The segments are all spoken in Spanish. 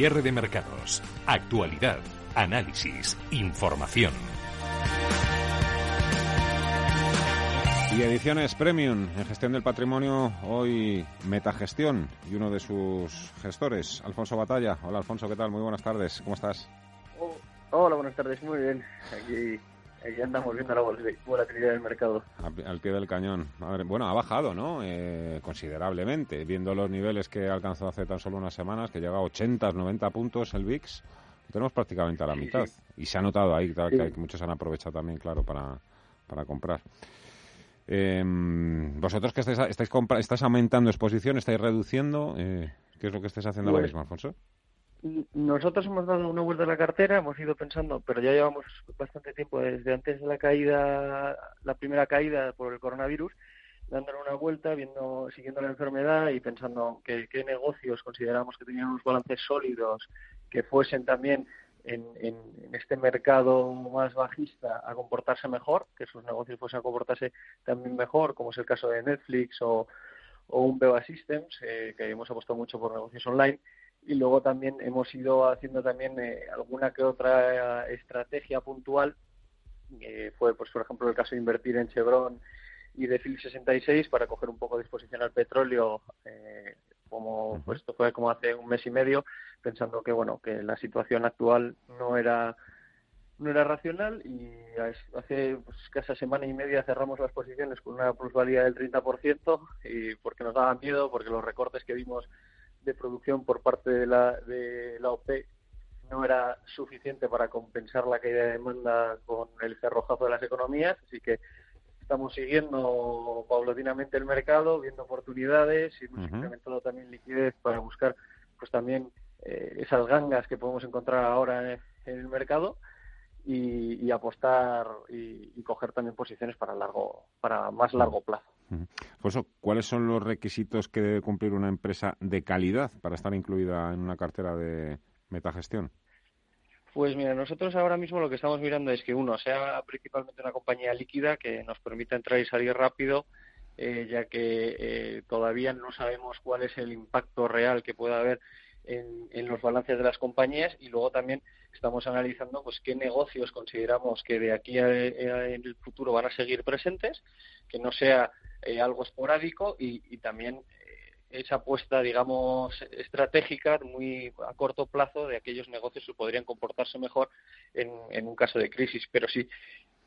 Cierre de mercados, actualidad, análisis, información. Y ediciones Premium en gestión del patrimonio, hoy Metagestión y uno de sus gestores, Alfonso Batalla. Hola Alfonso, ¿qué tal? Muy buenas tardes, ¿cómo estás? Oh, hola, buenas tardes, muy bien. Aquí, aquí andamos viendo la volatilidad del mercado. Al, pie del cañón. bueno, ha bajado, ¿no? Eh, considerablemente, viendo los niveles que alcanzó hace tan solo unas semanas, que llega a 80, 90 puntos el VIX, tenemos prácticamente a la mitad. Y se ha notado ahí que, que muchos han aprovechado también, claro, para, para comprar. Eh, vosotros que estáis, estáis, estáis aumentando exposición, estáis reduciendo, eh, ¿qué es lo que estáis haciendo ahora pues, mismo, Alfonso? Nosotros hemos dado una vuelta a la cartera, hemos ido pensando, pero ya llevamos bastante tiempo desde antes de la caída, la primera caída por el coronavirus, dándole una vuelta, viendo, siguiendo la enfermedad y pensando qué negocios consideramos que tenían unos balances sólidos, que fuesen también en, en, este mercado más bajista a comportarse mejor, que sus negocios fuesen a comportarse también mejor, como es el caso de Netflix o, o un Beba Systems, eh, que hemos apostado mucho por negocios online. Y luego también hemos ido haciendo también eh, alguna que otra estrategia puntual. Eh, fue, pues, por ejemplo, el caso de invertir en Chevron y de Phil 66 para coger un poco de exposición al petróleo eh, como pues esto fue como hace un mes y medio pensando que bueno que la situación actual no era no era racional y hace pues, casi semana y media cerramos las posiciones con una plusvalía del 30% y porque nos daba miedo porque los recortes que vimos de producción por parte de la de la OPE no era suficiente para compensar la caída de demanda con el cerrojazo de las economías así que estamos siguiendo paulatinamente el mercado, viendo oportunidades y hemos incrementado también liquidez para buscar pues también eh, esas gangas que podemos encontrar ahora en, el mercado y, apostar y, coger también posiciones para largo para más largo plazo. Pues, ¿cuáles son los requisitos que debe cumplir una empresa de calidad para estar incluida en una cartera de metagestión? Pues mira, nosotros ahora mismo lo que estamos mirando es que uno sea principalmente una compañía líquida que nos permita entrar y salir rápido, eh, ya que eh, todavía no sabemos cuál es el impacto real que pueda haber en, los balances de las compañías y luego también estamos analizando pues qué negocios consideramos que de aquí en el futuro van a seguir presentes, que no sea eh, algo esporádico y, también esa apuesta, digamos, estratégica muy a corto plazo de aquellos negocios que podrían comportarse mejor en, un caso de crisis. Pero sí,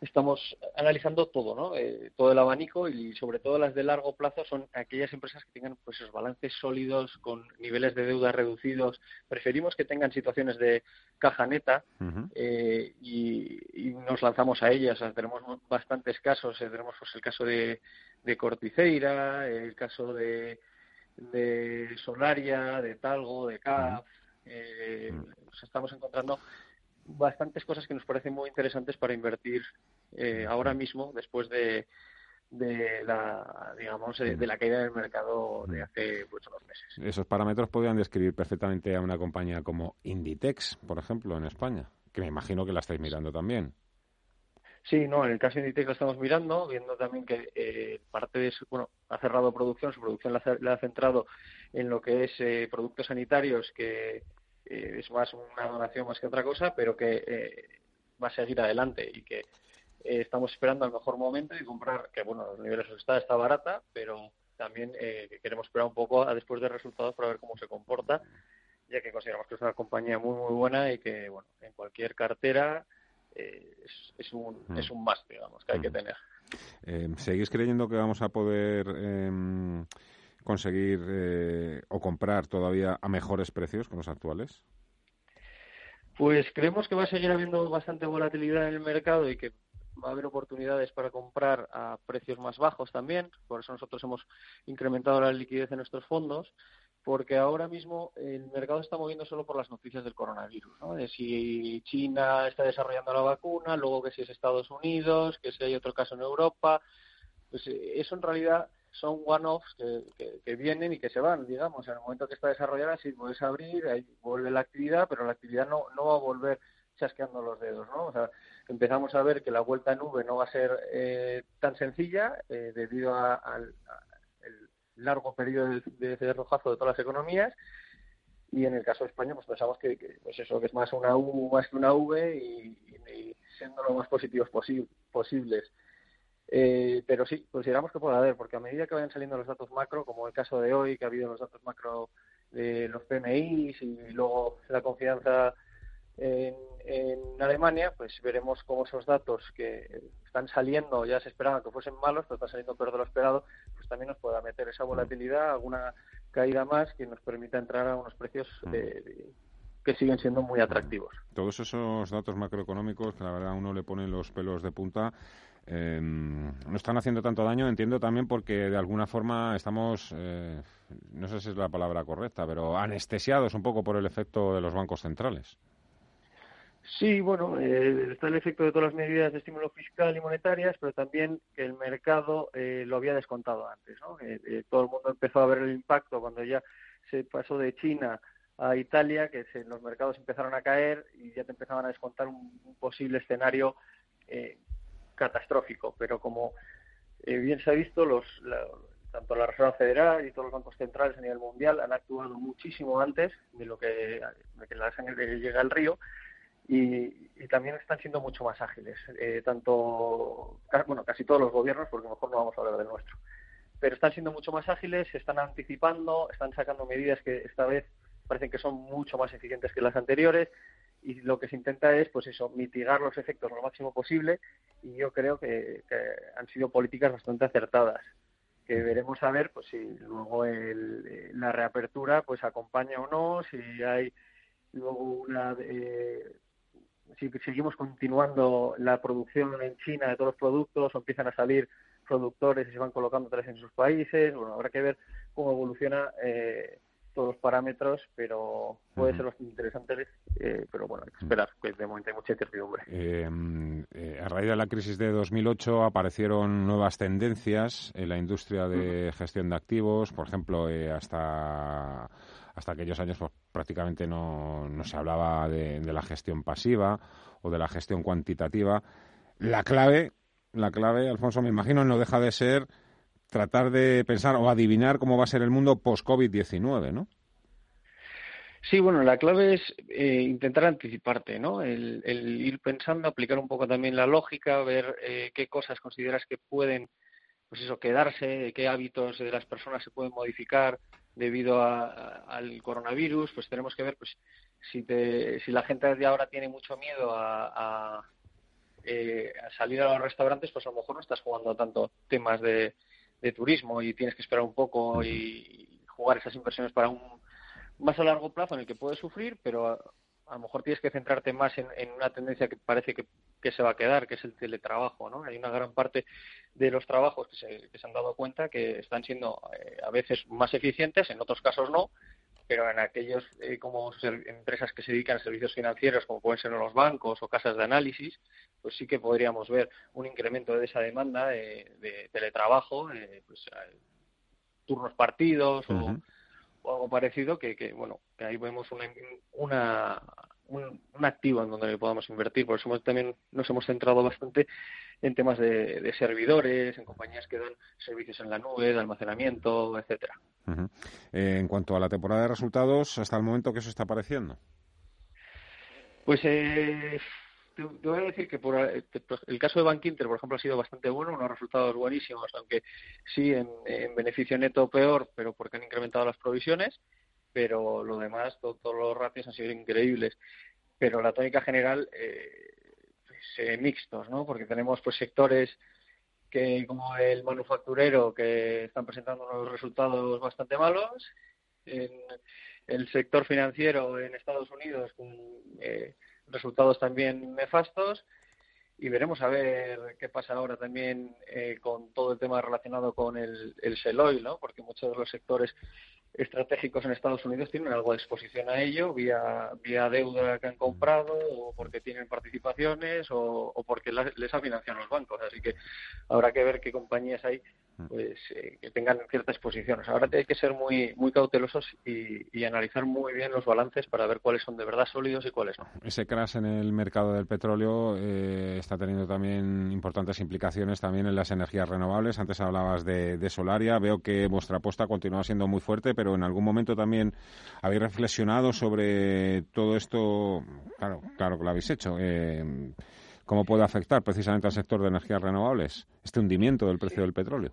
estamos analizando todo, ¿no? Eh, todo el abanico y sobre todo las de largo plazo son aquellas empresas que tengan pues esos balances sólidos con niveles de deuda reducidos. Preferimos que tengan situaciones de caja neta eh, y, nos lanzamos a ellas. tenemos bastantes casos. Eh, tenemos pues, el caso de, de Corticeira, el caso de de Solaria, de Talgo, de CAF. Eh, estamos encontrando bastantes cosas que nos parecen muy interesantes para invertir eh, ahora mismo, después de, de la digamos de, la caída del mercado de hace muchos meses. Esos parámetros podrían describir perfectamente a una compañía como Inditex, por ejemplo, en España, que me imagino que la estáis mirando también. Sí, no, en el caso de Inditex lo estamos mirando, viendo también que eh, parte de su, bueno, ha cerrado producción, su producción la, ha centrado en lo que es eh, productos sanitarios, que eh, es más una donación más que otra cosa, pero que va a seguir adelante y que estamos esperando al mejor momento y comprar, que bueno, los niveles está, está barata, pero también queremos esperar un poco a después de resultados para ver cómo se comporta, ya que consideramos que es una compañía muy, muy buena y que, bueno, en cualquier cartera es, un, mm. es un más, digamos, que hay que mm. tener. Eh, ¿Seguís creyendo que vamos a poder em, conseguir eh, o comprar todavía a mejores precios que los actuales? Pues creemos que va a seguir habiendo bastante volatilidad en el mercado y que va a haber oportunidades para comprar a precios más bajos también. Por eso nosotros hemos incrementado la liquidez en nuestros fondos porque ahora mismo el mercado está moviendo solo por las noticias del coronavirus, ¿no? De si China está desarrollando la vacuna, luego que si es Estados Unidos, que si hay otro caso en Europa, pues eh, eso en realidad son one-offs que, vienen y que se van, digamos. En el momento que está desarrollada, si puedes abrir, ahí vuelve la actividad, pero la actividad no, no va a volver chasqueando los dedos, ¿no? O sea, empezamos a ver que la vuelta en nube no va a ser eh, tan sencilla eh, debido al largo periodo de, de rojazo de todas las economías y en el caso de España pues pensamos que, pues eso que es más una U más que una V y, siendo lo más positivos posibles eh, pero sí consideramos que puede haber porque a medida que vayan saliendo los datos macro como el caso de hoy que ha habido los datos macro de los PMI y luego la confianza en, Alemania, pues veremos cómo esos datos que están saliendo, ya se esperaban que fuesen malos, pero están saliendo peor de lo esperado, pues también nos pueda meter esa volatilidad, alguna caída más que nos permita entrar a unos precios mm. eh, que siguen siendo muy atractivos. Todos esos datos macroeconómicos que la verdad uno le ponen los pelos de punta, eh, no están haciendo tanto daño, entiendo también porque de alguna forma estamos, eh, no sé si es la palabra correcta, pero anestesiados un poco por el efecto de los bancos centrales. Sí, bueno, eh, está el efecto de todas las medidas de estímulo fiscal y monetarias, pero también que el mercado eh, lo había descontado antes. ¿no? Eh, todo el mundo empezó a ver el impacto cuando ya se pasó de China a Italia, que los mercados empezaron a caer y ya te empezaban a descontar un, posible escenario catastrófico. Pero como bien se ha visto, los, tanto la Reserva Federal y todos los bancos centrales a nivel mundial han actuado muchísimo antes de lo que, de que la sangre llega al río y, también están siendo mucho más ágiles. Eh, tanto, bueno, casi todos los gobiernos, porque mejor no vamos a hablar del nuestro, pero están siendo mucho más ágiles, se están anticipando, están sacando medidas que esta vez parecen que son mucho más eficientes que las anteriores y lo que se intenta es, pues eso, mitigar los efectos lo máximo posible y yo creo que, han sido políticas bastante acertadas que veremos a ver pues si luego el, la reapertura pues acompaña o no si hay luego una eh, si seguimos continuando la producción en China de todos los productos o empiezan a salir productores y se van colocando tres en sus países, bueno, habrá que ver cómo evoluciona eh, parámetros, pero puede ser bastante interesante, eh, pero bueno, hay que esperar, que de momento hay mucha incertidumbre. Eh, a raíz de la crisis de 2008 aparecieron nuevas tendencias en la industria de gestión de activos, por ejemplo, hasta hasta aquellos años pues, prácticamente no, no, se hablaba de, la gestión pasiva o de la gestión cuantitativa. La clave, la clave, Alfonso, me imagino, no deja de ser tratar de pensar o adivinar cómo va a ser el mundo post-COVID-19, ¿no? Sí, bueno, la clave es eh, intentar anticiparte, ¿no? El, ir pensando, aplicar un poco también la lógica, ver eh, qué cosas consideras que pueden, pues eso, quedarse, qué hábitos de las personas se pueden modificar, debido al coronavirus, pues tenemos que ver pues si, si la gente de ahora tiene mucho miedo a, eh, a, salir a los restaurantes, pues a lo mejor no estás jugando tanto temas de, turismo y tienes que esperar un poco y jugar esas inversiones para un más a largo plazo en el que puedes sufrir, pero a lo mejor tienes que centrarte más en, una tendencia que parece que, se va a quedar, que es el teletrabajo. ¿no? Hay una gran parte de los trabajos que se, han dado cuenta que están siendo eh, a veces más eficientes, en otros casos no, pero en aquellos eh, como empresas que se dedican a servicios financieros, como pueden ser los bancos o casas de análisis, pues sí que podríamos ver un incremento de esa demanda de, teletrabajo, eh, pues, turnos partidos o o algo parecido que, que bueno que ahí vemos una, una un, activo en donde podamos invertir. Por eso también nos hemos centrado bastante en temas de, servidores en compañías que dan servicios en la nube de almacenamiento etcétera. En cuanto a la temporada de resultados hasta el momento que eso está apareciendo pues eh, te, voy a decir que eh, el caso de Bank Inter, por ejemplo, ha sido bastante bueno, unos resultados buenísimos, aunque sí en, beneficio neto peor, pero porque han incrementado las provisiones, pero lo demás, todos los ratios han sido increíbles. Pero la tónica general, eh, pues, eh, mixtos, ¿no? Porque tenemos pues sectores que como el manufacturero que están presentando unos resultados bastante malos, en el sector financiero en Estados Unidos con eh, resultados también nefastos y veremos a ver qué pasa ahora también eh, con todo el tema relacionado con el, el oil, ¿no? porque muchos de los sectores estratégicos en Estados Unidos tienen algo de exposición a ello vía, vía deuda que han comprado o porque tienen participaciones o, porque les han financiado los bancos. Así que habrá que ver qué compañías hay pues eh, que tengan cierta exposición. ahora hay que ser muy muy cautelosos y, analizar muy bien los balances para ver cuáles son de verdad sólidos y cuáles no. Ese crash en el mercado del petróleo eh, está teniendo también importantes implicaciones también en las energías renovables. Antes hablabas de, de, Solaria. Veo que vuestra apuesta continúa siendo muy fuerte, pero en algún momento también habéis reflexionado sobre todo esto. Claro, claro que lo habéis hecho. Eh, ¿Cómo puede afectar precisamente al sector de energías renovables este hundimiento del precio del petróleo?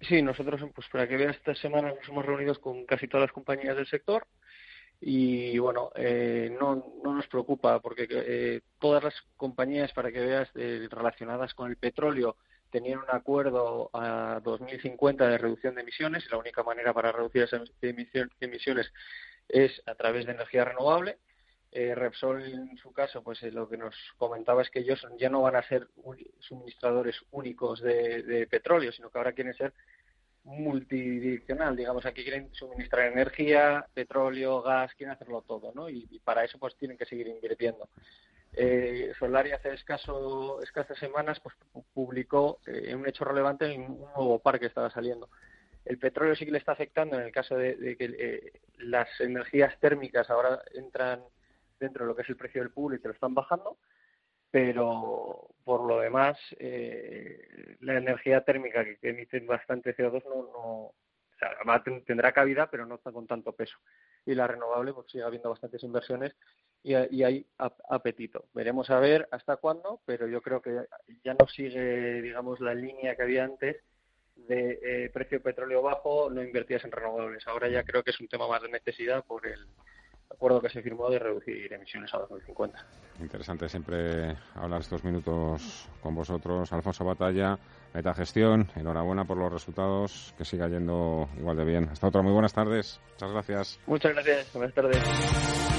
Sí, nosotros, pues para que veas, esta semana nos hemos reunido con casi todas las compañías del sector y bueno, eh, no, no nos preocupa porque eh, todas las compañías, para que veas, eh, relacionadas con el petróleo tenían un acuerdo a 2050 de reducción de emisiones y la única manera para reducir esas emisiones es a través de energía renovable eh, Repsol, en su caso, pues eh, lo que nos comentaba es que ellos ya no van a ser suministradores únicos de, petróleo, sino que ahora quieren ser multidireccional, digamos, aquí quieren suministrar energía, petróleo, gas, quieren hacerlo todo, ¿no? Y, para eso pues tienen que seguir invirtiendo. Eh, Solari hace escaso, escasas semanas pues publicó eh, un hecho relevante en un nuevo parque que estaba saliendo. El petróleo sí que le está afectando en el caso de, que las energías térmicas ahora entran dentro de lo que es el precio del pool y te lo están bajando, pero por lo demás, eh, la energía térmica que, emite bastante CO2 no, no o sea, tendrá cabida, pero no está con tanto peso. Y la renovable, pues sigue habiendo bastantes inversiones y, hay apetito. Veremos a ver hasta cuándo, pero yo creo que ya no sigue, digamos, la línea que había antes de eh, precio de petróleo bajo, no invertías en renovables. Ahora ya creo que es un tema más de necesidad por el acuerdo que se firmó de reducir emisiones a 2050. Interesante siempre hablar estos minutos con vosotros. Alfonso Batalla, Metagestión, enhorabuena por los resultados, que siga yendo igual de bien. Hasta otra, muy buenas tardes. Muchas gracias. Muchas gracias, buenas tardes.